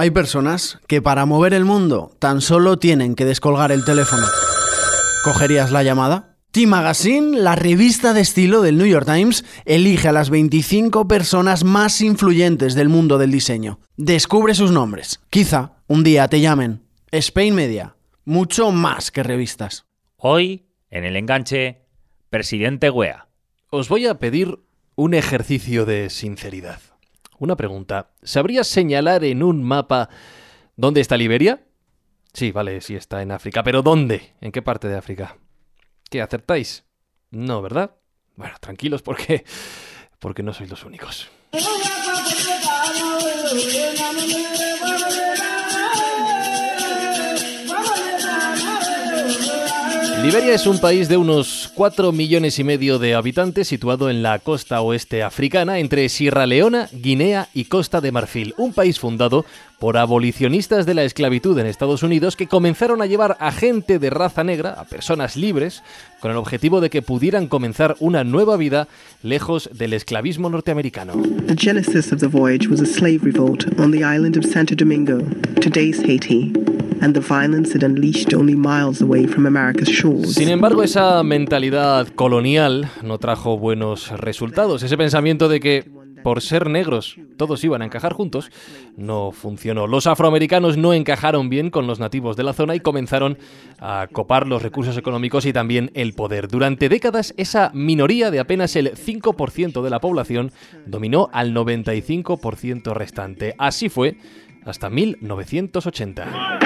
Hay personas que para mover el mundo tan solo tienen que descolgar el teléfono. ¿Cogerías la llamada? T-Magazine, la revista de estilo del New York Times, elige a las 25 personas más influyentes del mundo del diseño. Descubre sus nombres. Quizá un día te llamen. Spain Media, mucho más que revistas. Hoy, en el enganche, presidente Wea. Os voy a pedir un ejercicio de sinceridad. Una pregunta. ¿Sabrías señalar en un mapa dónde está Liberia? Sí, vale, sí está en África. ¿Pero dónde? ¿En qué parte de África? ¿Qué acertáis? No, ¿verdad? Bueno, tranquilos porque porque no sois los únicos. Liberia es un país de unos 4 millones y medio de habitantes situado en la costa oeste africana entre Sierra Leona, Guinea y Costa de Marfil, un país fundado por abolicionistas de la esclavitud en Estados Unidos que comenzaron a llevar a gente de raza negra, a personas libres, con el objetivo de que pudieran comenzar una nueva vida lejos del esclavismo norteamericano. The genesis of the voyage was a slave revolt on the island of Santo Domingo, today's Haiti. And the violence it unleashed only miles away from America's shores. Sin embargo, esa mentalidad colonial no trajo buenos resultados. Ese pensamiento de que por ser negros todos iban a encajar juntos, no funcionó. Los afroamericanos no encajaron bien con los nativos de la zona y comenzaron a copar los recursos económicos y también el poder. Durante décadas, esa minoría de apenas el 5% de la población dominó al 95% restante. Así fue hasta 1980.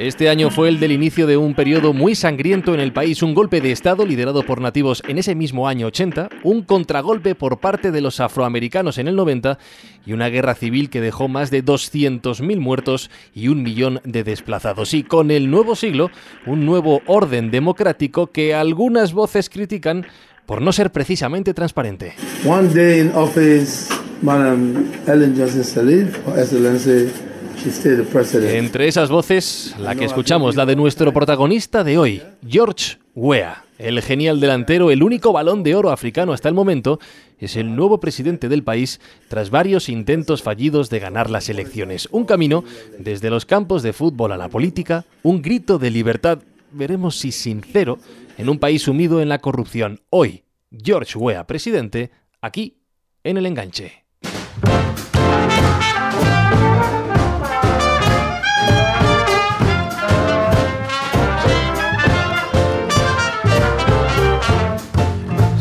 Este año fue el del inicio de un periodo muy sangriento en el país, un golpe de Estado liderado por nativos en ese mismo año 80, un contragolpe por parte de los afroamericanos en el 90 y una guerra civil que dejó más de 200.000 muertos y un millón de desplazados. Y con el nuevo siglo, un nuevo orden democrático que algunas voces critican por no ser precisamente transparente. One day in office, Madam Ellen Johnson Sirleaf, Excellency, she stayed the president. Entre esas voces, la que escuchamos, la de nuestro protagonista de hoy, George Weah. El genial delantero, el único balón de oro africano hasta el momento, es el nuevo presidente del país tras varios intentos fallidos de ganar las elecciones. Un camino desde los campos de fútbol a la política, un grito de libertad, veremos si sincero, en un país sumido en la corrupción. Hoy, George Weah, presidente, aquí en el enganche.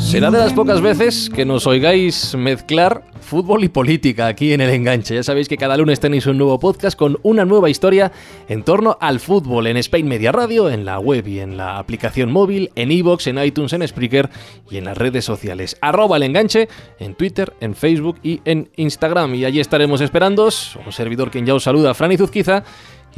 Será de las pocas veces que nos oigáis mezclar fútbol y política aquí en el enganche. Ya sabéis que cada lunes tenéis un nuevo podcast con una nueva historia en torno al fútbol en Spain Media Radio, en la web y en la aplicación móvil, en iVoox, en iTunes, en Spreaker y en las redes sociales. Arroba el enganche en Twitter, en Facebook y en Instagram. Y allí estaremos esperándoos. Un servidor quien ya os saluda, Fran Izuzquiza,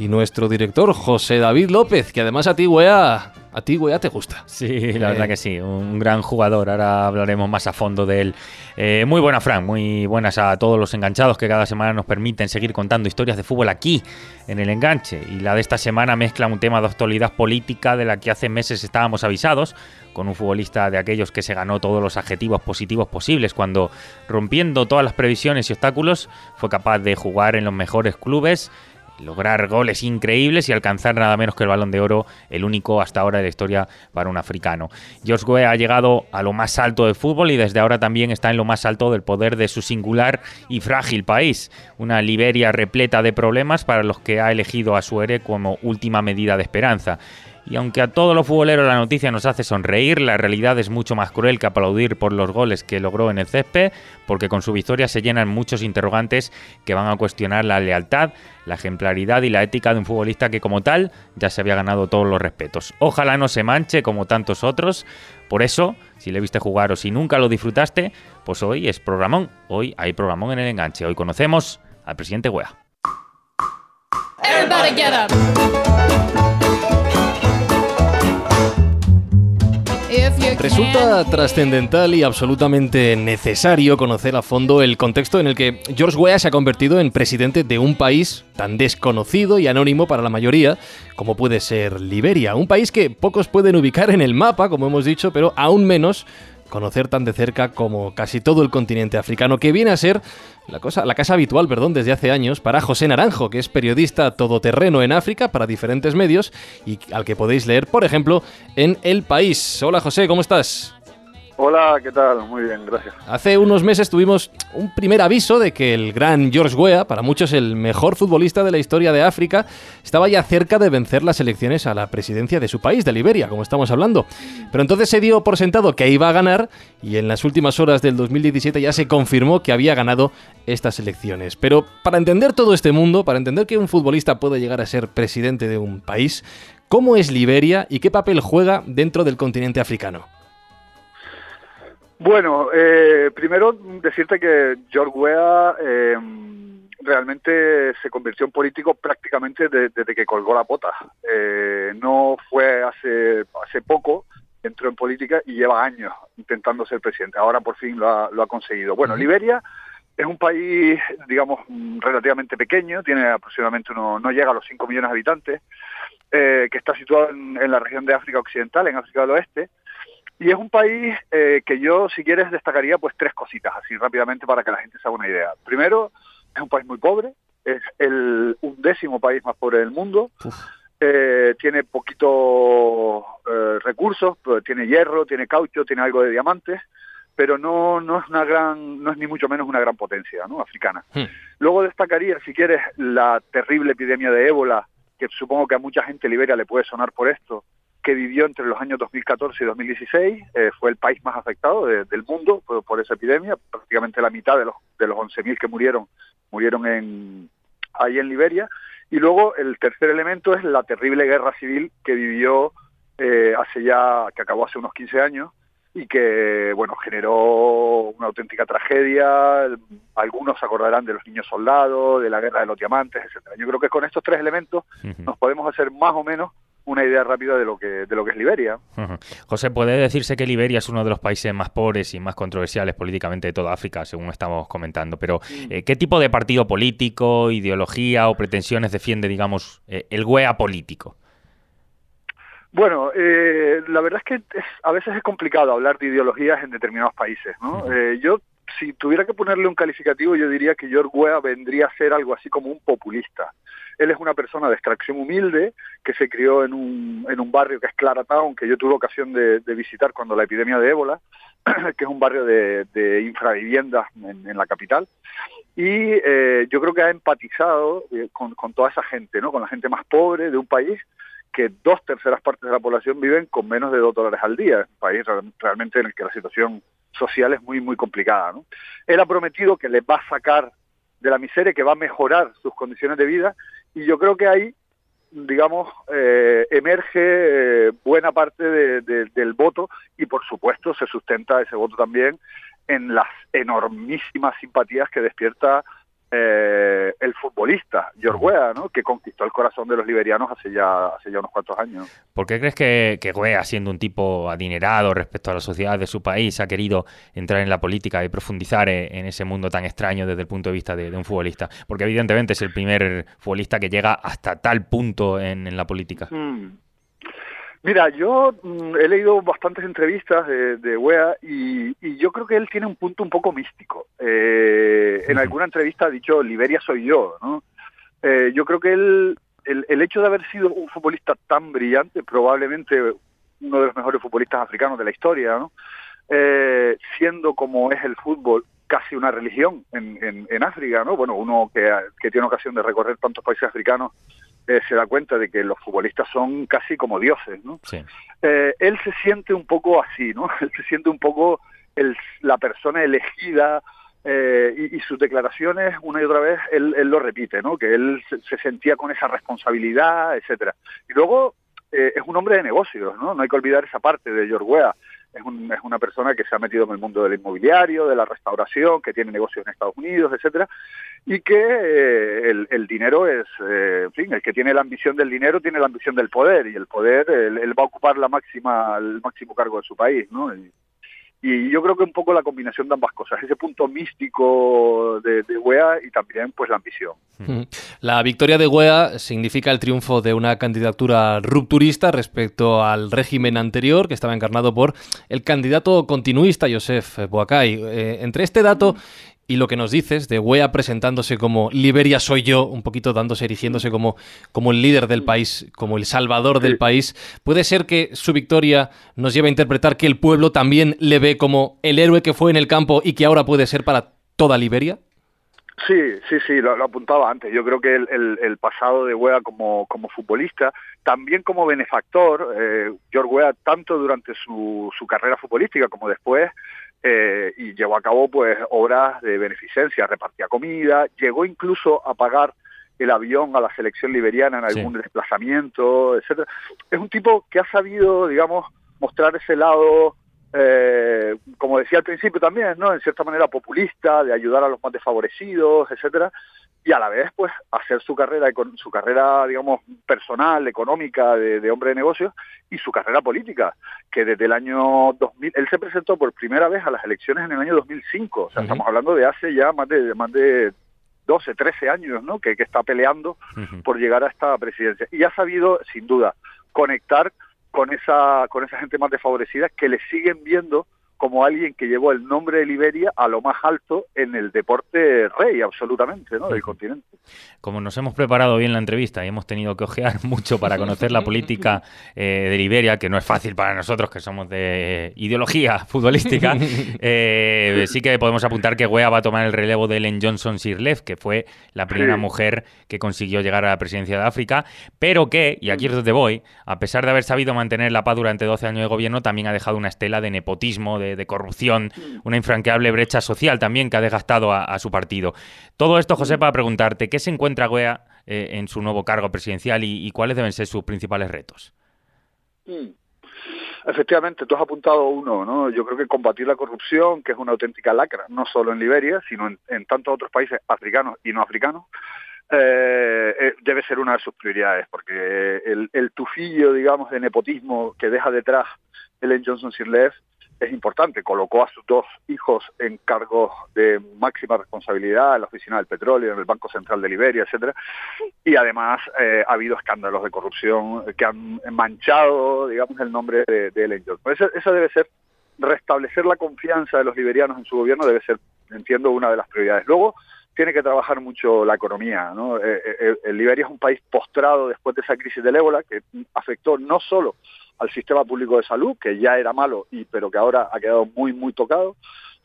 y nuestro director, José David López, que además a ti, wea, a ti, wea, te gusta. Sí, la verdad que sí, un gran jugador. Ahora hablaremos más a fondo de él. Eh, muy buena, Fran, muy buenas a todos los enganchados que cada semana nos permiten seguir contando historias de fútbol aquí, en el enganche. Y la de esta semana mezcla un tema de actualidad política de la que hace meses estábamos avisados, con un futbolista de aquellos que se ganó todos los adjetivos positivos posibles cuando, rompiendo todas las previsiones y obstáculos, fue capaz de jugar en los mejores clubes lograr goles increíbles y alcanzar nada menos que el balón de oro, el único hasta ahora de la historia para un africano. George Weah ha llegado a lo más alto del fútbol y desde ahora también está en lo más alto del poder de su singular y frágil país, una Liberia repleta de problemas para los que ha elegido a su héroe como última medida de esperanza. Y aunque a todos los futboleros la noticia nos hace sonreír, la realidad es mucho más cruel que aplaudir por los goles que logró en el césped, porque con su victoria se llenan muchos interrogantes que van a cuestionar la lealtad, la ejemplaridad y la ética de un futbolista que como tal ya se había ganado todos los respetos. Ojalá no se manche como tantos otros, por eso, si le viste jugar o si nunca lo disfrutaste, pues hoy es programón, hoy hay programón en el enganche, hoy conocemos al presidente Wea. Resulta trascendental y absolutamente necesario conocer a fondo el contexto en el que George Weah se ha convertido en presidente de un país tan desconocido y anónimo para la mayoría como puede ser Liberia, un país que pocos pueden ubicar en el mapa, como hemos dicho, pero aún menos conocer tan de cerca como casi todo el continente africano, que viene a ser la, cosa, la casa habitual perdón, desde hace años para José Naranjo, que es periodista todoterreno en África para diferentes medios y al que podéis leer, por ejemplo, en El País. Hola José, ¿cómo estás? Hola, ¿qué tal? Muy bien, gracias. Hace unos meses tuvimos un primer aviso de que el gran George Weah, para muchos el mejor futbolista de la historia de África, estaba ya cerca de vencer las elecciones a la presidencia de su país, de Liberia, como estamos hablando. Pero entonces se dio por sentado que iba a ganar y en las últimas horas del 2017 ya se confirmó que había ganado estas elecciones. Pero para entender todo este mundo, para entender que un futbolista puede llegar a ser presidente de un país, ¿cómo es Liberia y qué papel juega dentro del continente africano? Bueno, eh, primero decirte que George Weah eh, realmente se convirtió en político prácticamente de- desde que colgó la pota. Eh, no fue hace, hace poco, entró en política y lleva años intentando ser presidente. Ahora por fin lo ha, lo ha conseguido. Bueno, Liberia es un país, digamos, relativamente pequeño, tiene aproximadamente uno, no llega a los 5 millones de habitantes, eh, que está situado en, en la región de África Occidental, en África del Oeste. Y es un país eh, que yo, si quieres, destacaría pues tres cositas, así rápidamente para que la gente se haga una idea. Primero, es un país muy pobre, es el undécimo país más pobre del mundo, eh, tiene poquitos eh, recursos, pues, tiene hierro, tiene caucho, tiene algo de diamantes, pero no, no es una gran, no es ni mucho menos una gran potencia ¿no? africana. Hmm. Luego destacaría, si quieres, la terrible epidemia de ébola, que supongo que a mucha gente en Liberia le puede sonar por esto, que vivió entre los años 2014 y 2016, eh, fue el país más afectado de- del mundo por, por esa epidemia, prácticamente la mitad de los, de los 11.000 que murieron, murieron en, ahí en Liberia. Y luego el tercer elemento es la terrible guerra civil que vivió eh, hace ya, que acabó hace unos 15 años y que, bueno, generó una auténtica tragedia. Algunos se acordarán de los niños soldados, de la guerra de los diamantes, etcétera. Yo creo que con estos tres elementos nos podemos hacer más o menos una idea rápida de lo que de lo que es Liberia. José, puede decirse que Liberia es uno de los países más pobres y más controversiales políticamente de toda África, según estamos comentando. Pero, eh, ¿qué tipo de partido político, ideología o pretensiones defiende, digamos, eh, el GUEA político? Bueno, eh, la verdad es que es- a veces es complicado hablar de ideologías en determinados países, ¿no? Eh, yo, si tuviera que ponerle un calificativo, yo diría que George Weah vendría a ser algo así como un populista. Él es una persona de extracción humilde que se crió en un, en un barrio que es Claratown, que yo tuve ocasión de, visitar cuando la epidemia de ébola, que es un barrio de, infraviviendas en, la capital. Y eh, yo creo que ha empatizado eh, con, toda esa gente, ¿no? Con la gente más pobre de un país que dos terceras partes de la población viven con menos de dos dólares al día. Un país real- realmente en el que la situación social es muy, muy complicada. Él ha prometido que les va a sacar de la miseria, que va a mejorar sus condiciones de vida, y yo creo que ahí, digamos, eh, emerge eh, buena parte de- de- del voto, y por supuesto se sustenta ese voto también en las enormísimas simpatías que despierta eh, el futbolista George Weah, ¿no? que conquistó el corazón de los liberianos hace ya hace ya unos cuantos años. ¿Por qué crees que, que siendo un tipo adinerado respecto a la sociedad de su país, ha querido entrar en la política y profundizar e- en ese mundo tan extraño desde el punto de vista de, de un futbolista? Porque evidentemente es el primer futbolista que llega hasta tal punto en, en la política. Mm. Mira, yo mm, he leído bastantes entrevistas de, de Wea y, y yo creo que él tiene un punto un poco místico. Eh, en alguna entrevista ha dicho, Liberia soy yo, ¿no? Eh, yo creo que él, el, el hecho de haber sido un futbolista tan brillante, probablemente uno de los mejores futbolistas africanos de la historia, ¿no? Eh, siendo como es el fútbol casi una religión en, en, en África, ¿no? Bueno, uno que, que tiene ocasión de recorrer tantos países africanos eh, se da cuenta de que los futbolistas son casi como dioses, ¿no? Sí. Eh, él se siente un poco así, ¿no? Él se siente un poco el, la persona elegida eh, y, y, sus declaraciones una y otra vez él, él lo repite, ¿no? Que él se, se, sentía con esa responsabilidad, etcétera. Y luego eh, es un hombre de negocios, ¿no? No hay que olvidar esa parte de George Weah. Es, un, es, una persona que se ha metido en el mundo del inmobiliario, de la restauración, que tiene negocios en Estados Unidos, etcétera, y que eh, el, el, dinero es, eh, en fin, el que tiene la ambición del dinero tiene la ambición del poder, y el poder, él, va a ocupar la máxima, el máximo cargo de su país, ¿no? Y, Y yo creo que un poco la combinación de ambas cosas, ese punto místico de, de y también pues la ambición. La victoria de Wea significa el triunfo de una candidatura rupturista respecto al régimen anterior que estaba encarnado por el candidato continuista Joseph Boakai. Eh, entre este dato y lo que nos dices de Wea presentándose como Liberia soy yo, un poquito dándose, erigiéndose como, como el líder del país, como el salvador del país, ¿puede ser que su victoria nos lleve a interpretar que el pueblo también le ve como el héroe que fue en el campo y que ahora puede ser para toda Liberia? Sí, sí, sí, lo, lo apuntaba antes. Yo creo que el, el- el pasado de Wea como, como futbolista, también como benefactor, eh, George Wea, tanto durante su, su carrera futbolística como después, eh, y llevó a cabo pues obras de beneficencia, repartía comida, llegó incluso a pagar el avión a la selección liberiana en Sí. algún desplazamiento, etcétera. Es un tipo que ha sabido, digamos, mostrar ese lado eh, como decía al principio también, ¿no? En cierta manera populista, de ayudar a los más desfavorecidos, etcétera, y a la vez, pues, hacer su carrera, su carrera, digamos, personal, económica, de, de hombre de negocios, y su carrera política, que desde el año 2000, él se presentó por primera vez a las elecciones en el año 2005, o sea, estamos hablando de hace ya más de, más de 12, 13 años, ¿no? Que, que está peleando por llegar a esta presidencia. Y ha sabido, sin duda, conectar con esa, con esa gente más desfavorecida que le siguen viendo como alguien que llevó el nombre de Liberia a lo más alto en el deporte rey, absolutamente, ¿no? Del continente. Como nos hemos preparado bien la entrevista y hemos tenido que ojear mucho para conocer la política eh, de Liberia, que no es fácil para nosotros que somos de ideología futbolística, eh, sí que podemos apuntar que Wea va a tomar el relevo de Ellen Johnson Sirleaf, que fue la primera Sí. mujer que consiguió llegar a la presidencia de África, pero que, y aquí es donde voy, a pesar de haber sabido mantener la paz durante 12 años de gobierno, también ha dejado una estela de nepotismo, de, de corrupción, una infranqueable brecha social también que ha desgastado a, su partido. Todo esto, José, para preguntarte, ¿qué se encuentra Wea eh, en su nuevo cargo presidencial y, cuáles deben ser sus principales retos? Efectivamente, tú has apuntado uno, ¿no? Yo creo que combatir la corrupción, que es una auténtica lacra, no solo en Liberia, sino en, tantos otros países africanos y no africanos, eh, eh, debe ser una de sus prioridades, porque el, el tufillo, digamos, de nepotismo que deja detrás Ellen Johnson Sirleaf es importante. Colocó a sus dos hijos en cargos de máxima responsabilidad en la Oficina del Petróleo, en el Banco Central de Liberia, etcétera. Y además eh, ha habido escándalos de corrupción que han manchado, digamos, el nombre de, de Ellen Johnson. Esa, esa debe ser restablecer la confianza de los liberianos en su gobierno debe ser, entiendo, una de las prioridades. Luego tiene que trabajar mucho la economía. ¿no? Eh, eh, Liberia es un país postrado después de esa crisis del ébola que afectó no solo al sistema público de salud, que ya era malo, y pero que ahora ha quedado muy, muy tocado,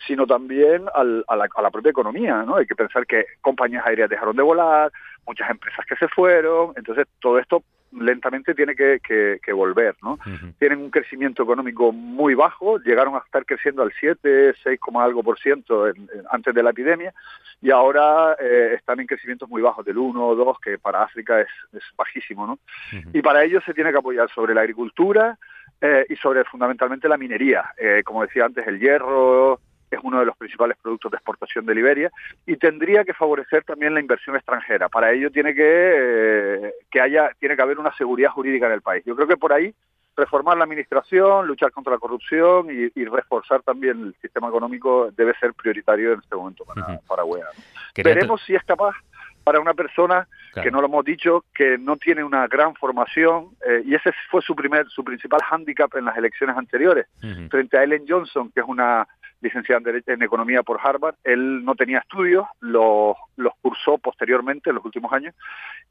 sino también al, a, la, a, la, propia economía. ¿no? Hay que pensar que compañías aéreas dejaron de volar, muchas empresas que se fueron, entonces todo esto lentamente tiene que, que, que volver. ¿no? Uh -huh. Tienen un crecimiento económico muy bajo, llegaron a estar creciendo al 7, 6, algo por ciento en, en, antes de la epidemia y ahora eh, están en crecimientos muy bajos, del 1 o 2, que para África es, es bajísimo. ¿no? Uh -huh. Y para ello se tiene que apoyar sobre la agricultura eh, y sobre fundamentalmente la minería. Eh, como decía antes, el hierro, es uno de los principales productos de exportación de Liberia y tendría que favorecer también la inversión extranjera. Para ello tiene que eh, que haya tiene que haber una seguridad jurídica en el país. Yo creo que por ahí reformar la administración, luchar contra la corrupción y, y reforzar también el sistema económico debe ser prioritario en este momento para, uh -huh. para UEA. ¿no? Veremos si es capaz para una persona claro. que no lo hemos dicho que no tiene una gran formación eh, y ese fue su primer su principal hándicap en las elecciones anteriores uh -huh. frente a Ellen Johnson que es una licenciada en, Derecho, en Economía por Harvard. Él no tenía estudios, los, los cursó posteriormente en los últimos años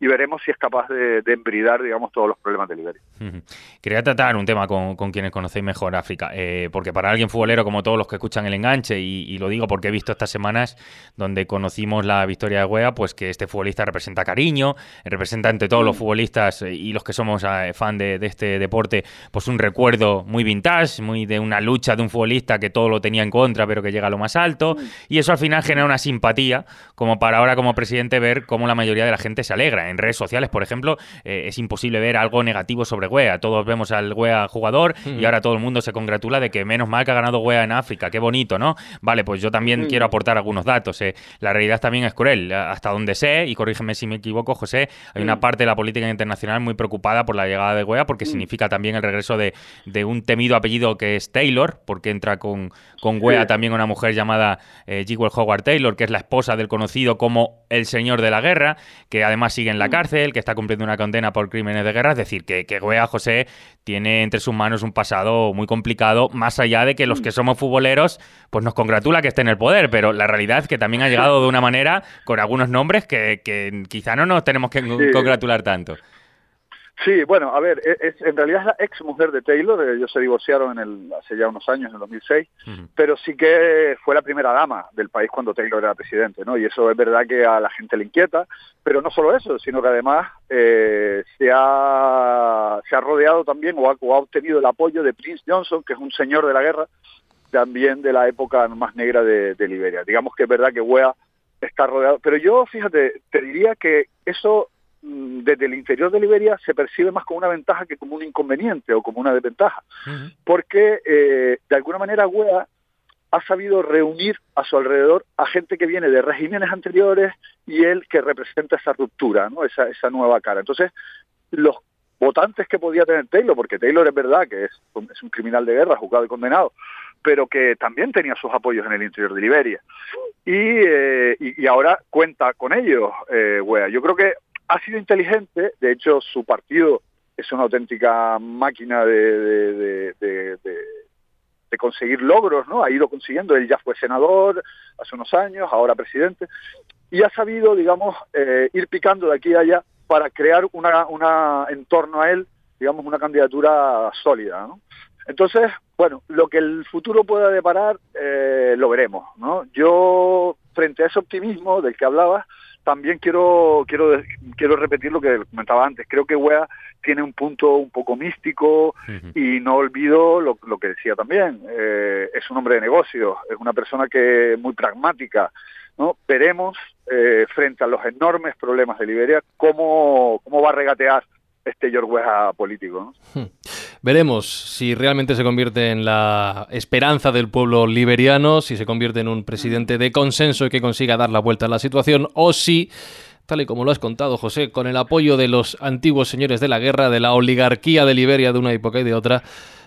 y veremos si es capaz de, de embridar, digamos, todos los problemas de Liberia. Uh -huh. Quería tratar un tema con, con quienes conocéis mejor África, eh, porque para alguien futbolero como todos los que escuchan el enganche, y, y, lo digo porque he visto estas semanas donde conocimos la victoria de Wea, pues que este futbolista representa cariño, representa entre todos los futbolistas y los que somos eh, fan de, de, este deporte, pues un recuerdo muy vintage, muy de una lucha de un futbolista que todo lo tenía en contra, pero que llega a lo más alto. Y eso al final genera una simpatía, como para ahora como presidente ver cómo la mayoría de la gente se alegra. En redes sociales, por ejemplo, eh, es imposible ver algo negativo sobre Wea. Todos vemos al Wea jugador y ahora todo el mundo se congratula de que menos mal que ha ganado Wea en África. Qué bonito, ¿no? Vale, pues yo también quiero aportar algunos datos. eh. La realidad también es cruel. Hasta donde sé, y corrígeme si me equivoco, José, hay una parte de la política internacional muy preocupada por la llegada de Wea porque significa también el regreso de, de un temido apellido que es Taylor, porque entra con, con Wea Sí. también una mujer llamada eh, Jewel Howard Taylor, que es la esposa del conocido como el señor de la guerra, que además sigue en la cárcel, que está cumpliendo una condena por crímenes de guerra. Es decir, que, que Wea José tiene entre sus manos un pasado muy complicado, más allá de que los que somos futboleros, pues nos congratula que esté en el poder, pero la realidad es que también ha llegado de una manera con algunos nombres que, que quizá no nos tenemos que Sí. congratular tanto. Sí, bueno, a ver, e, es, en realidad es la ex mujer de Taylor, eh, ellos se divorciaron en el, hace ya unos años, en el 2006, Ujú. pero sí que fue la primera dama del país cuando Taylor era presidente, ¿no? Y eso es verdad que a la gente le inquieta, pero no solo eso, sino que además eh, se, ha, se ha rodeado también o ha, o ha obtenido el apoyo de Prince Johnson, que es un señor de la guerra, también de la época más negra de, de Liberia. Digamos que es verdad que Wea está rodeado, pero yo, fíjate, te diría que eso desde el interior de Liberia se percibe más como una ventaja que como un inconveniente o como una desventaja porque eh, de alguna manera Wea ha sabido reunir a su alrededor a gente que viene de regímenes anteriores y él que representa esa ruptura, ¿no? esa, esa nueva cara. Entonces, los votantes que podía tener Taylor, porque Taylor es verdad que es, un- es un criminal de guerra, juzgado y condenado, pero que también tenía sus apoyos en el interior de Liberia. Y, eh, y, y ahora cuenta con ellos, eh, Wea. Yo creo que ha sido inteligente, de hecho su partido es una auténtica máquina de, conseguir logros, ¿no? Ha ido consiguiendo, él ya fue senador hace unos años, ahora presidente, y ha sabido, digamos, eh, ir picando de aquí a allá para crear una, en torno a él, digamos, una candidatura sólida. Entonces, bueno, lo que el futuro pueda deparar, eh, lo veremos, ¿no? Yo, frente a ese optimismo del que hablabas, también quiero, quiero, quiero repetir lo que comentaba antes. Creo que Wea tiene un punto un poco místico y no olvido lo, lo que decía también. eh, es un hombre de negocios, es una persona que es muy pragmática. ¿no? Veremos eh, frente a los enormes problemas de Liberia cómo, cómo va a regatear este George Weah político. ¿no? Veremos si realmente se convierte en la esperanza del pueblo liberiano, si se convierte en un presidente de consenso y que consiga dar la vuelta a la situación, o si, tal y como lo has contado, José, con el apoyo de los antiguos señores de la guerra, de la oligarquía de Liberia de una época y de otra,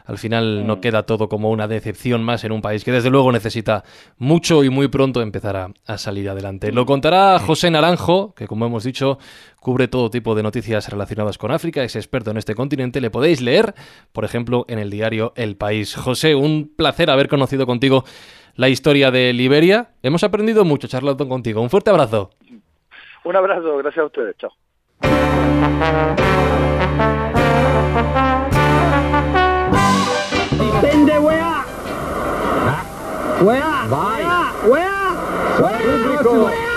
al final no queda todo como una decepción más en un país que desde luego necesita mucho y muy pronto empezar a, a salir adelante. Lo contará José Naranjo, que como hemos dicho cubre todo tipo de noticias relacionadas con África, es experto en este continente. Le podéis leer, por ejemplo, en el diario El País. José, un placer haber conocido contigo la historia de Liberia. Hemos aprendido mucho charlando contigo. Un fuerte abrazo. Un abrazo, gracias a ustedes. Chao. Where? Vai. Where? Where? Where? Where?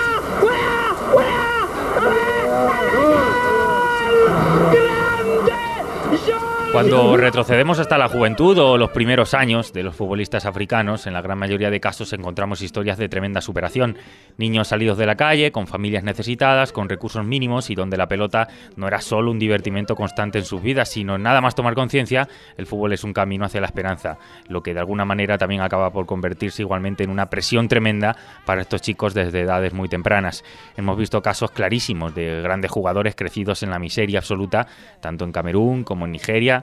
Cuando retrocedemos hasta la juventud o los primeros años de los futbolistas africanos, en la gran mayoría de casos encontramos historias de tremenda superación. Niños salidos de la calle, con familias necesitadas, con recursos mínimos y donde la pelota no era solo un divertimento constante en sus vidas, sino nada más tomar conciencia, el fútbol es un camino hacia la esperanza, lo que de alguna manera también acaba por convertirse igualmente en una presión tremenda para estos chicos desde edades muy tempranas. Hemos visto casos clarísimos de grandes jugadores crecidos en la miseria absoluta, tanto en Camerún como en Nigeria,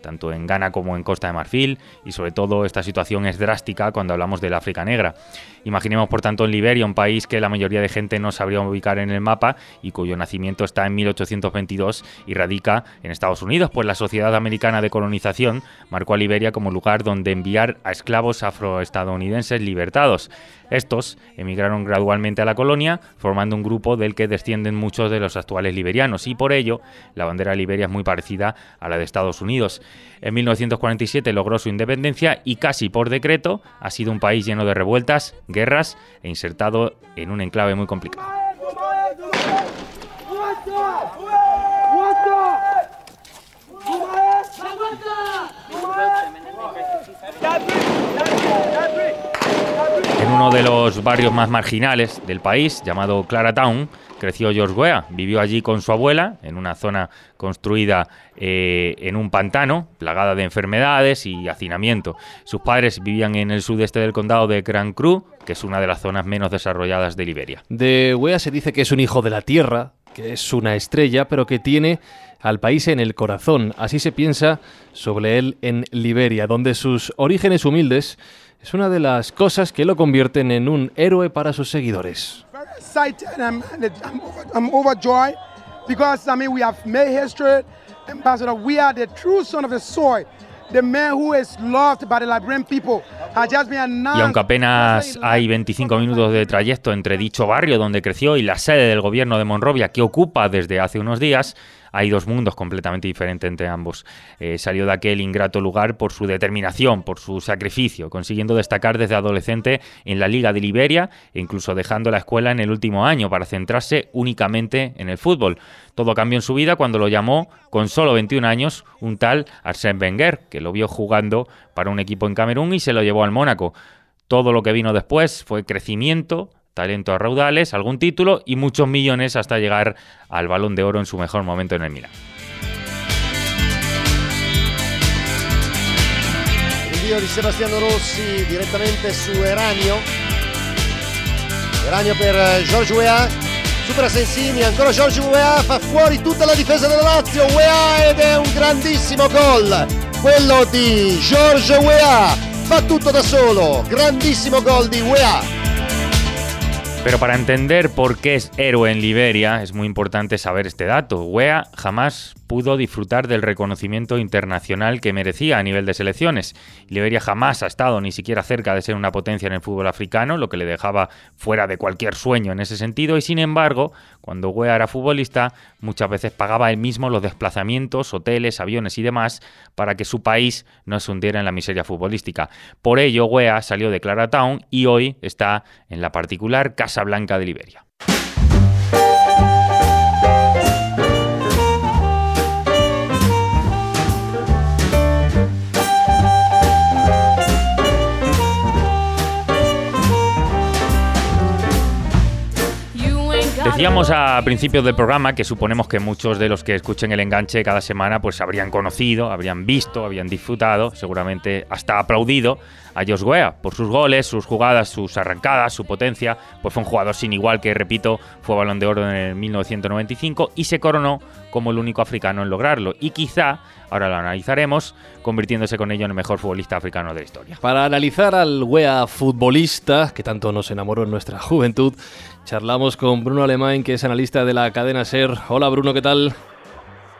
tanto en Ghana como en Costa de Marfil, y sobre todo esta situación es drástica cuando hablamos del África Negra. Imaginemos, por tanto, en Liberia, un país que la mayoría de gente no sabría ubicar en el mapa y cuyo nacimiento está en 1822 y radica en Estados Unidos, pues la Sociedad Americana de Colonización marcó a Liberia como lugar donde enviar a esclavos afroestadounidenses libertados. Estos emigraron gradualmente a la colonia, formando un grupo del que descienden muchos de los actuales liberianos, y por ello la bandera de Liberia es muy parecida a la de Estados Unidos. En 1947 logró su independencia y casi por decreto ha sido un país lleno de revueltas, guerras e insertado en un enclave muy complicado. En uno de los barrios más marginales del país, llamado Claratown, creció George Weah. Vivió allí con su abuela, en una zona construida eh, en un pantano, plagada de enfermedades y hacinamiento. Sus padres vivían en el sudeste del condado de Grand Cru, que es una de las zonas menos desarrolladas de Liberia. De Wea se dice que es un hijo de la tierra, que es una estrella, pero que tiene al país en el corazón. Así se piensa sobre él en Liberia, donde sus orígenes humildes es una de las cosas que lo convierten en un héroe para sus seguidores. Excited and I'm, I'm, over, I'm overjoyed because I mean we have made history. Ambassador, we are the true son of the soil. The man who is loved by the Liberian people has been announced. Y aunque apenas hay 25 minutos de trayecto entre dicho barrio donde creció y la sede del gobierno de Monrovia que ocupa desde hace unos días, hay dos mundos completamente diferentes entre ambos. Eh, salió de aquel ingrato lugar por su determinación, por su sacrificio, consiguiendo destacar desde adolescente en la Liga de Liberia e incluso dejando la escuela en el último año para centrarse únicamente en el fútbol. Todo cambió en su vida cuando lo llamó, con solo 21 años, un tal Arsène Wenger, que lo vio jugando para un equipo en Camerún y se lo llevó al Mónaco. Todo lo que vino después fue crecimiento, talento a raudales, algún título y muchos millones hasta llegar al balón de oro en su mejor momento en el Milan. Di Sebastiano Rossi direttamente su Eranio. Eranio per eh, George Weah. Supera Sensini, ancora George Weah fa fuori tutta la difesa della Lazio. Weah ed è un grandissimo gol. Quello di George Weah. Fa tutto da solo. Grandissimo gol di Weah. Pero para entender por qué es héroe en Liberia es muy importante saber este dato. Wea jamás pudo disfrutar del reconocimiento internacional que merecía a nivel de selecciones. Liberia jamás ha estado ni siquiera cerca de ser una potencia en el fútbol africano, lo que le dejaba fuera de cualquier sueño en ese sentido, y sin embargo, cuando Wea era futbolista, muchas veces pagaba él mismo los desplazamientos, hoteles, aviones y demás para que su país no se hundiera en la miseria futbolística. Por ello, Wea salió de Claratown y hoy está en la particular Casa Blanca de Liberia. Decíamos a principios del programa que suponemos que muchos de los que escuchen el enganche cada semana pues habrían conocido, habrían visto, habían disfrutado, seguramente hasta aplaudido a Josh Weah por sus goles, sus jugadas, sus arrancadas, su potencia. Pues fue un jugador sin igual que, repito, fue balón de oro en el 1995 y se coronó como el único africano en lograrlo. Y quizá, ahora lo analizaremos, convirtiéndose con ello en el mejor futbolista africano de la historia. Para analizar al Wea futbolista, que tanto nos enamoró en nuestra juventud, charlamos con Bruno Alemán, que es analista de la cadena SER. Hola Bruno, ¿qué tal?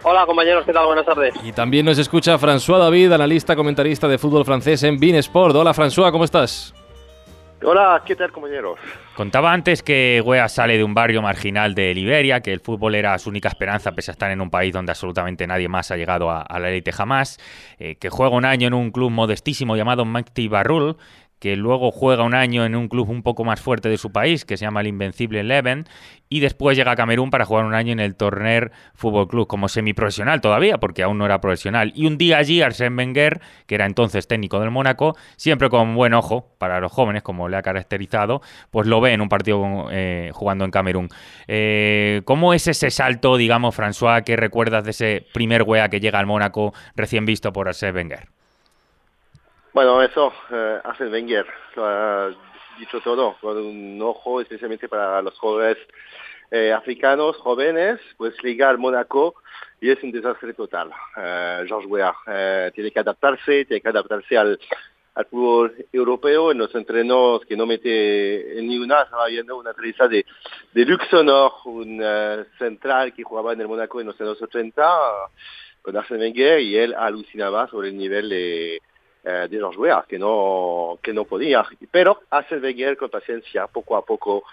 Hola compañeros, ¿qué tal? Buenas tardes. Y también nos escucha François David, analista comentarista de fútbol francés en Bein Sport. Hola François, ¿cómo estás? Hola, ¿qué tal compañeros? Contaba antes que Wea sale de un barrio marginal de Liberia, que el fútbol era su única esperanza, pese a estar en un país donde absolutamente nadie más ha llegado a, a la élite jamás, eh, que juega un año en un club modestísimo llamado Makti Barrul, que luego juega un año en un club un poco más fuerte de su país, que se llama el Invencible Eleven, y después llega a Camerún para jugar un año en el Torner Fútbol Club como semiprofesional todavía, porque aún no era profesional. Y un día allí Arsène Wenger, que era entonces técnico del Mónaco, siempre con buen ojo para los jóvenes, como le ha caracterizado, pues lo ve en un partido eh, jugando en Camerún. Eh, ¿Cómo es ese salto, digamos, François, que recuerdas de ese primer wea que llega al Mónaco recién visto por Arsène Wenger? Bueno, eso, eh, Wenger lo ha dicho todo, con un ojo especialmente para los jóvenes eh, africanos, jóvenes, pues ligar Mónaco y es un desastre total. Eh, George Weah eh, tiene que adaptarse, tiene que adaptarse al, al fútbol europeo en los entrenos que no mete ni una, estaba viendo una entrevista de, de Luxonor, un eh, central que jugaba en el Mónaco en los años 80 con Arsène Wenger y él alucinaba sobre el nivel de eh, de George Weah, que no, que no podía. Pero Arsène Wenger con paciencia, poco a poco,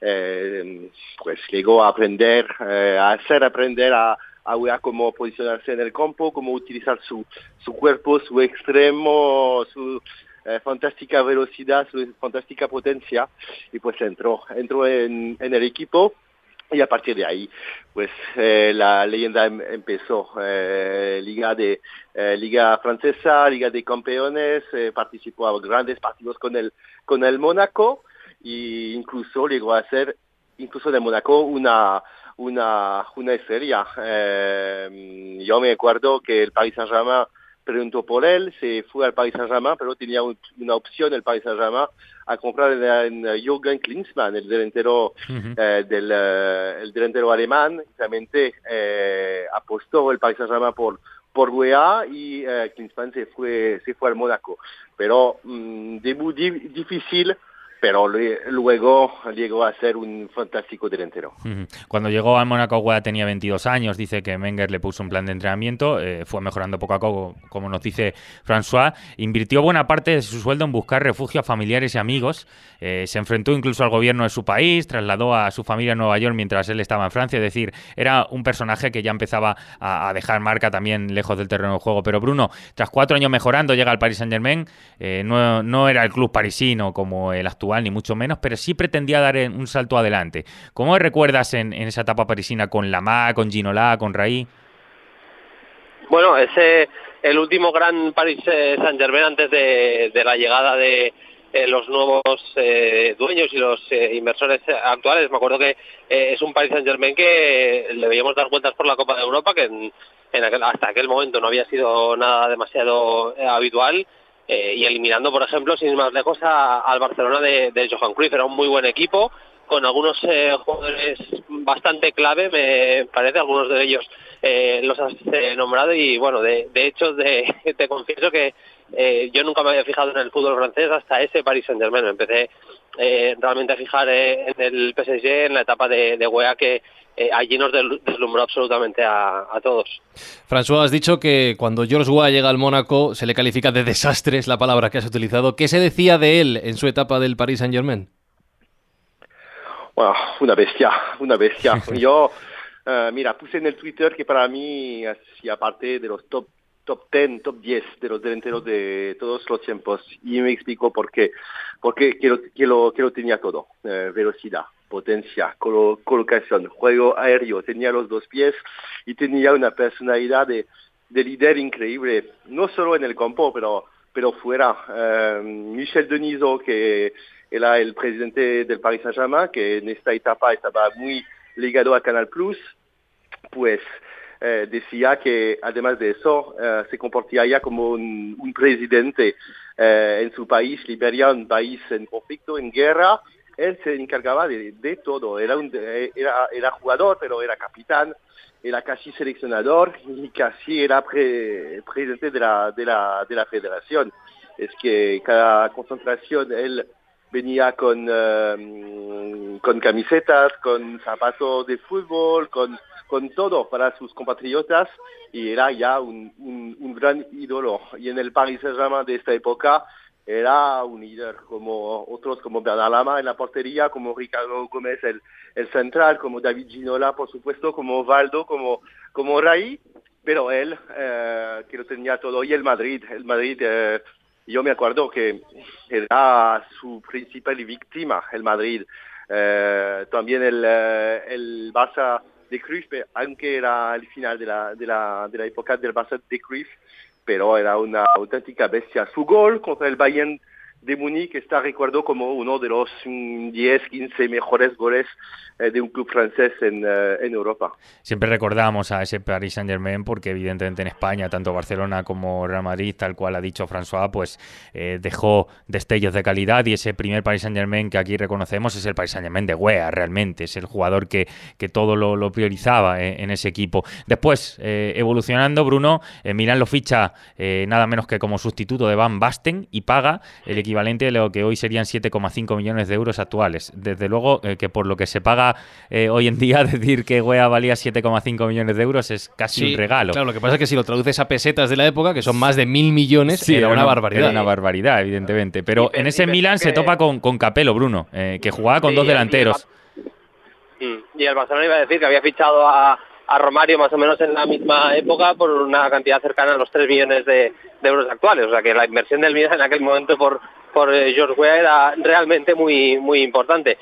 eh, pues llegó a aprender, eh, a hacer aprender a, a Weah cómo posicionarse en el campo, cómo utilizar su, su cuerpo, su extremo, su eh, fantástica velocidad, su fantástica potencia, y pues entró, entró en, en el equipo y a partir de ahí, pues eh, la leyenda em- empezó. Eh, Liga de eh, Liga francesa, Liga de Campeones, participó a grandes partidos con el con el Mónaco e incluso llegó a ser incluso de Mónaco una una una estrella. Eh, yo me acuerdo que el Paris Saint-Germain preguntó por él, se fue al Paris Saint-Germain, pero tenía un- una opción el Paris Saint-Germain a comprar en, en Jürgen Klinsmann, el delantero eh, del eh, el delantero alemán, realmente eh, apostó el Paris Saint-Germain por por Wea y eh, Klinsmann se fue se fue al Mónaco. Pero mm, debut di- difícil, pero lue- luego llegó a ser un fantástico delantero. Cuando llegó al Mónaco, tenía 22 años. Dice que Wenger le puso un plan de entrenamiento. eh, fue mejorando poco a poco, como nos dice François. Invirtió buena parte de su sueldo en buscar refugio a familiares y amigos. eh, se enfrentó incluso al gobierno de su país. Trasladó a su familia a Nueva York mientras él estaba en Francia. Es decir, era un personaje que ya empezaba a, a dejar marca también lejos del terreno de juego. Pero Bruno, tras cuatro años mejorando, llega al Paris Saint-Germain. Eh, no, no era el club parisino como el actual, ni mucho menos, pero sí pretendía dar un salto adelante. ¿Cómo recuerdas en, en esa etapa parisina con Lamá, con Ginola, con Raí? Bueno, ese el último gran Paris eh, Saint Germain antes de, la llegada de eh, los nuevos eh, dueños y los inversores actuales. Me acuerdo que es un Paris Saint Germain que le veíamos dar vueltas por la Copa de Europa, que en, en aquel- hasta aquel momento no había sido nada demasiado habitual. Eh, y eliminando, por ejemplo, sin más lejos, a- al Barcelona de, Johan Cruyff. Era un muy buen equipo, con algunos eh, jugadores bastante clave, me parece, algunos de ellos eh, los has nombrado y bueno, de, hecho de- te confieso que yo nunca me había fijado en el fútbol francés hasta ese Paris Saint Germain. Me empecé eh, realmente a fijar eh, en el PSG en la etapa de, de Wea que eh, allí nos deslumbró absolutamente a, a todos. François, has dicho que cuando George Weah llega al Mónaco se le califica de desastre, es la palabra que has utilizado. ¿Qué se decía de él en su etapa del Paris Saint-Germain? Bueno, una bestia, una bestia. Yo, eh, mira, puse en el Twitter que para mí hacía parte de los top top 10, top 10 de los delanteros de todos los tiempos. Y me explico por qué. Porque que lo, tenía todo. Eh, velocidad, potencia, colo- colocación, juego aéreo. Tenía los dos pies y tenía una personalidad de, de líder increíble. No solo en el campo, pero, pero fuera. Eh, Michel Denisot, que era el presidente del Paris Saint-Germain, que en esta etapa estaba muy ligado a Canal Plus, pues eh, decía que además de eso eh, se comportaba ya como un, un presidente eh, en su país, Liberia, un país en conflicto, en guerra. Él se encargaba de, de todo. Era, un, eh, era, era jugador, pero era capitán, era casi seleccionador y casi era pre- presidente de la, de, la, de la federación. Es que cada concentración él venía con, eh, con camisetas, con zapatos de fútbol, con, con todo para sus compatriotas y era ya un, un, un gran ídolo. Y en el Paris Saint-Germain de esta época era un líder, como otros como Bernard Lama en la portería, como Ricardo Gómez el, el central, como David Ginola, por supuesto, como Valdo, como, como Ray, pero él eh, que lo tenía todo. Y el Madrid, el Madrid, eh, yo me acuerdo que era su principal víctima, el Madrid. Eh, también el, eh, el Barça de Cruyff, aunque era el final de la, de la, de la época del Barça de Cruyff, pero era una auténtica bestia. Su gol contra el Bayern de Múnich está recuerdo como uno de los mm, 10, 15 mejores goles eh, de un club francés en, eh, en Europa. Siempre recordamos a ese Paris Saint Germain porque evidentemente en España, tanto Barcelona como Real Madrid, tal cual ha dicho François, pues eh, dejó destellos de calidad y ese primer Paris Saint Germain que aquí reconocemos es el Paris Saint Germain de Wea, realmente, es el jugador que, que todo lo, priorizaba eh, en ese equipo. Después, evolucionando, Bruno, eh, Milán lo ficha nada menos que como sustituto de Van Basten y paga el equivalente de lo que hoy serían 7,5 millones de euros actuales. Desde luego eh, que por lo que se paga eh, hoy en día, decir que Wea valía 7,5 millones de euros es casi Sí, un regalo. Claro, lo que pasa es que si lo traduces a pesetas de la época, que son más de mil millones, Sí, era una barbaridad. Era una barbaridad, evidentemente. Pero en ese Milan se topa con, con Capello, Bruno, eh, que jugaba con Sí, dos delanteros. Mm. Y el Barcelona iba a decir que había fichado a, a Romario más o menos en la misma época por una cantidad cercana a los 3 millones de, de euros actuales. O sea que la inversión del Milan en aquel momento por, por eh, George Weah era realmente muy, muy importante.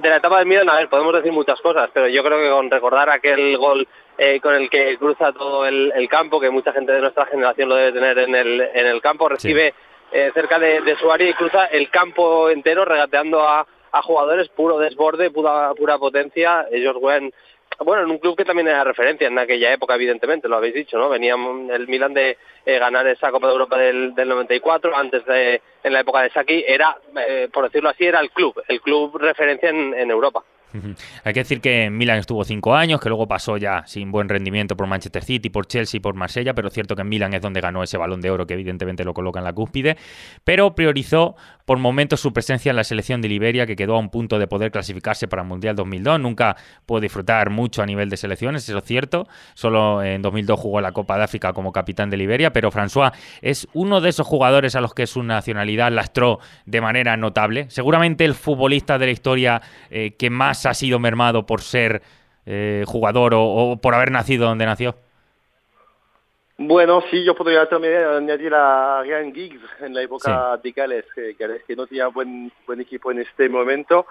De la etapa del Milan, a ver, podemos decir muchas cosas, pero yo creo que con recordar aquel gol eh, con el que cruza todo el, el campo, que mucha gente de nuestra generación lo debe tener en el, en el campo, recibe eh, cerca de, de su área y cruza el campo entero regateando a, a jugadores puro desborde, pura, pura potencia. Ellos juegan, bueno, en un club que también era referencia en aquella época, evidentemente, lo habéis dicho, ¿no? Venía el Milan de eh, ganar esa Copa de Europa del, del 94, antes de, en la época de Saki, era, eh, por decirlo así, era el club, el club referencia en, en Europa. Hay que decir que en Milan estuvo cinco años, que luego pasó ya sin buen rendimiento por Manchester City, por Chelsea, por Marsella, pero es cierto que en Milan es donde ganó ese balón de oro que evidentemente lo coloca en la cúspide, pero priorizó por momentos su presencia en la selección de Liberia, que quedó a un punto de poder clasificarse para el Mundial 2002. Nunca pudo disfrutar mucho a nivel de selecciones, eso es cierto. Solo en 2002 jugó la Copa de África como capitán de Liberia, pero François es uno de esos jugadores a los que su nacionalidad lastró de manera notable. Seguramente el futbolista de la historia eh, que más ha sido mermado por ser eh, jugador o, o por haber nacido donde nació. Bueno, sí, yo podría también añadir a Ryan Giggs en la época de Gales, que, no tenía buen, buen equipo en este momento,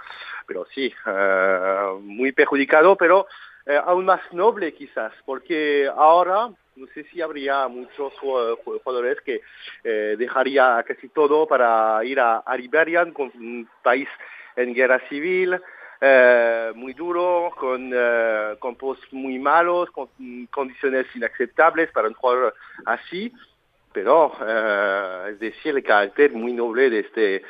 pero sí, eh, muy perjudicado, pero eh, aún más noble quizás, porque ahora no sé si habría muchos ju- jugadores que eh, dejaría casi todo para ir a, a Liberia, con un país en guerra civil, eh, muy duro, con eh, campos muy malos, con condiciones inaceptables para un jugador así, pero eh, es decir, el carácter muy noble de este, eh,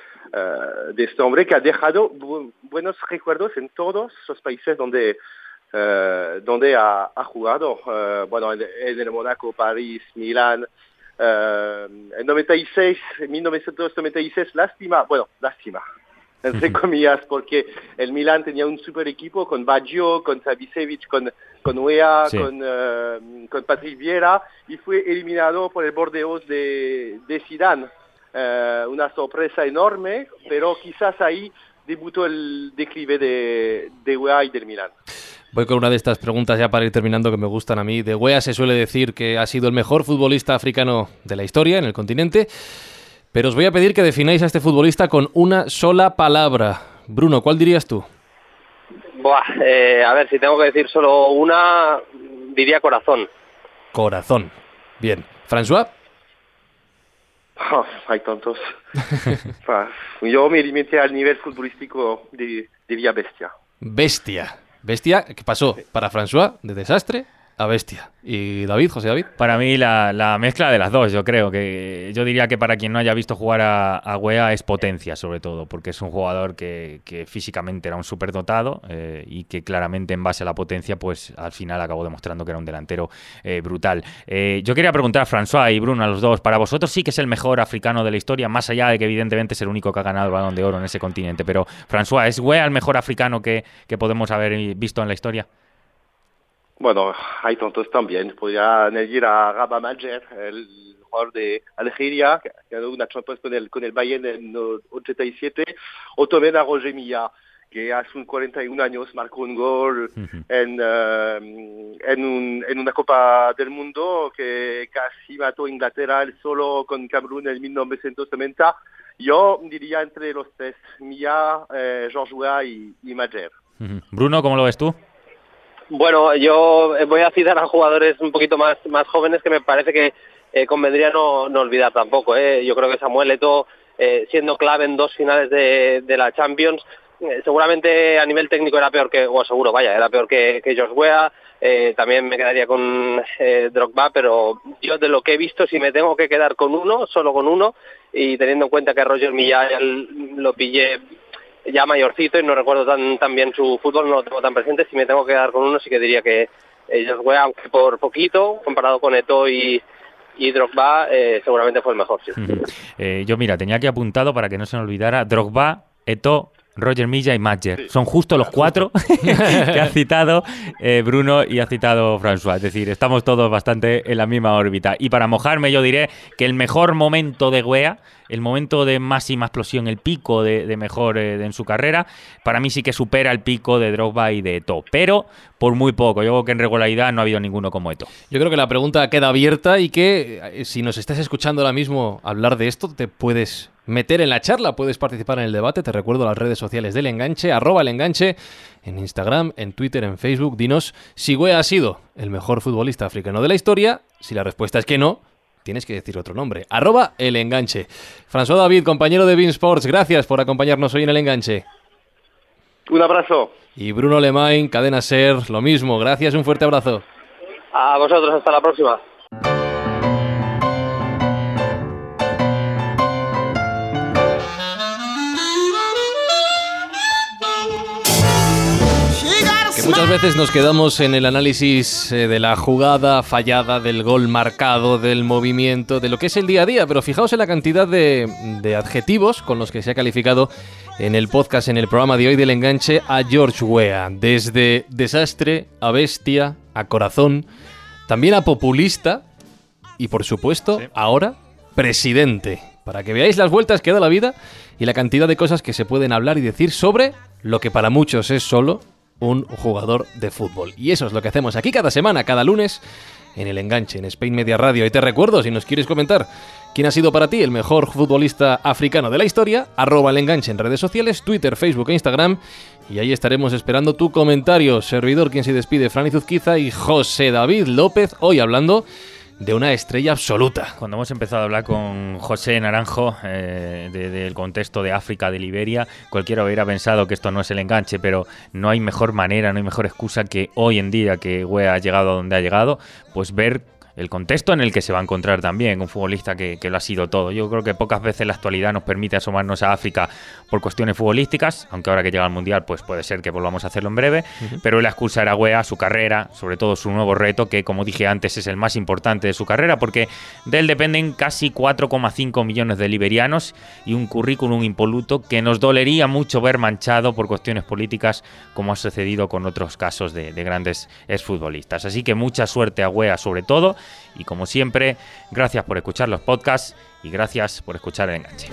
de este hombre que ha dejado bu- buenos recuerdos en todos los países donde, eh, donde ha, ha jugado. Eh, bueno, en, el Mónaco, París, Milán. en 96, en 1996, lástima, bueno, lástima, entre comillas, porque el Milan tenía un super equipo con Baggio, con Savicevic, con, con Wea, Sí. con, eh, con Patrick Vieira, y fue eliminado por el Bordeaux de, de Zidane. Eh, una sorpresa enorme, pero quizás ahí debutó el declive de, de Wea y del Milan. Voy con una de estas preguntas ya para ir terminando que me gustan a mí. De Wea se suele decir que ha sido el mejor futbolista africano de la historia en el continente, pero os voy a pedir que defináis a este futbolista con una sola palabra. Bruno, ¿cuál dirías tú? Buah, eh, a ver, si tengo que decir solo una, diría corazón. Corazón. Bien. François, Oh, hay tantos. Ah, Yo me limité al nivel futbolístico de, Villa Bestia. bestia. Bestia que pasó para François de desastre a bestia. ¿Y David, José David? Para mí la, la mezcla de las dos, yo creo que yo diría que para quien no haya visto jugar a, a Wea es potencia sobre todo, porque es un jugador que, que físicamente era un superdotado eh, y que claramente en base a la potencia pues al final acabó demostrando que era un delantero eh, brutal. Eh, yo quería preguntar a François y Bruno a los dos, para vosotros sí que es el mejor africano de la historia, más allá de que evidentemente es el único que ha ganado el balón de oro en ese continente, pero François, ¿es Wea el mejor africano que, que podemos haber visto en la historia? Bueno, hay tantos también. Podría añadir a Rabah Majer, el jugador de Algeria, que ganó una Champions con el, con el Bayern en eh, 87, o también a Roger Milla, que hace un 41 años marcó un gol en, eh, en, un- en una Copa del Mundo que casi mató a Inglaterra él solo con Camerún en 1990. Yo diría entre los tres, Milla, eh, George Weah y, y Majer. Bruno, ¿cómo lo ves tú? Bueno, yo voy a citar a jugadores un poquito más, más jóvenes que me parece que eh, convendría no, no olvidar tampoco. ¿eh? Yo creo que Samuel Eto'o, eh, siendo clave en dos finales de, de la Champions, eh, seguramente a nivel técnico era peor que, o seguro, vaya, era peor que, que George Weah. Eh, también me quedaría con eh, Drogba, pero yo de lo que he visto, si me tengo que quedar con uno, solo con uno, y teniendo en cuenta que Roger Millán lo pillé ya mayorcito y no recuerdo tan, tan bien su fútbol, no lo tengo tan presente. Si me tengo que quedar con uno, sí que diría que ellos Weah, aunque por poquito, comparado con Eto y, y Drogba, eh, seguramente fue el mejor. Sí. Eh, yo, mira, tenía aquí apuntado para que no se me olvidara Drogba, Eto, Roger Milla y Madger. Son justo los cuatro que ha citado eh, Bruno y ha citado François. Es decir, estamos todos bastante en la misma órbita. Y para mojarme, yo diré que el mejor momento de Wea, el momento de máxima explosión, el pico de, de mejor eh, de- en su carrera, para mí sí que supera el pico de Drogba y de Eto. Pero por muy poco. Yo creo que en regularidad no ha habido ninguno como Eto. Yo creo que la pregunta queda abierta y que eh, si nos estás escuchando ahora mismo hablar de esto, te puedes meter en la charla, puedes participar en el debate. Te recuerdo las redes sociales del enganche, arroba el enganche, en Instagram, en Twitter, en Facebook. Dinos si Wea ha sido el mejor futbolista africano de la historia. Si la respuesta es que no, tienes que decir otro nombre. Arroba el enganche. François David, compañero de Bean Sports, gracias por acompañarnos hoy en el enganche. Un abrazo. Y Bruno Lemain, Cadena Ser, lo mismo. Gracias, un fuerte abrazo. A vosotros, hasta la próxima. Muchas veces nos quedamos en el análisis eh, de la jugada fallada, del gol marcado, del movimiento, de lo que es el día a día, pero fijaos en la cantidad de, de adjetivos con los que se ha calificado en el podcast, en el programa de hoy del enganche, a George Weah. Desde desastre a bestia, a corazón, también a populista y por supuesto, ahora, presidente. Para que veáis las vueltas que da la vida y la cantidad de cosas que se pueden hablar y decir sobre lo que para muchos es solo un jugador de fútbol. Y eso es lo que hacemos aquí cada semana, cada lunes, en el enganche, en Spain Media Radio. Y te recuerdo, si nos quieres comentar quién ha sido para ti el mejor futbolista africano de la historia, arroba el enganche en redes sociales, Twitter, Facebook e Instagram. Y ahí estaremos esperando tu comentario. Servidor quien se despide, Fran Izuzquiza y José David López, hoy hablando de una estrella absoluta. Cuando hemos empezado a hablar con José Naranjo eh, de- del contexto de África, de Liberia, cualquiera hubiera pensado que esto no es el enganche, pero no hay mejor manera, no hay mejor excusa que hoy en día que Wea ha llegado a donde ha llegado, pues ver el contexto en el que se va a encontrar también un futbolista que, que lo ha sido todo. Yo creo que pocas veces la actualidad nos permite asomarnos a África por cuestiones futbolísticas, aunque ahora que llega el Mundial pues puede ser que volvamos a hacerlo en breve, pero la excusa era Wea, su carrera, sobre todo su nuevo reto, que como dije antes es el más importante de su carrera, porque de él dependen casi 4,5 millones de liberianos y un currículum impoluto que nos dolería mucho ver manchado por cuestiones políticas, como ha sucedido con otros casos de, de grandes exfutbolistas. Así que mucha suerte a Wea sobre todo, y como siempre, gracias por escuchar los podcasts y gracias por escuchar el enganche.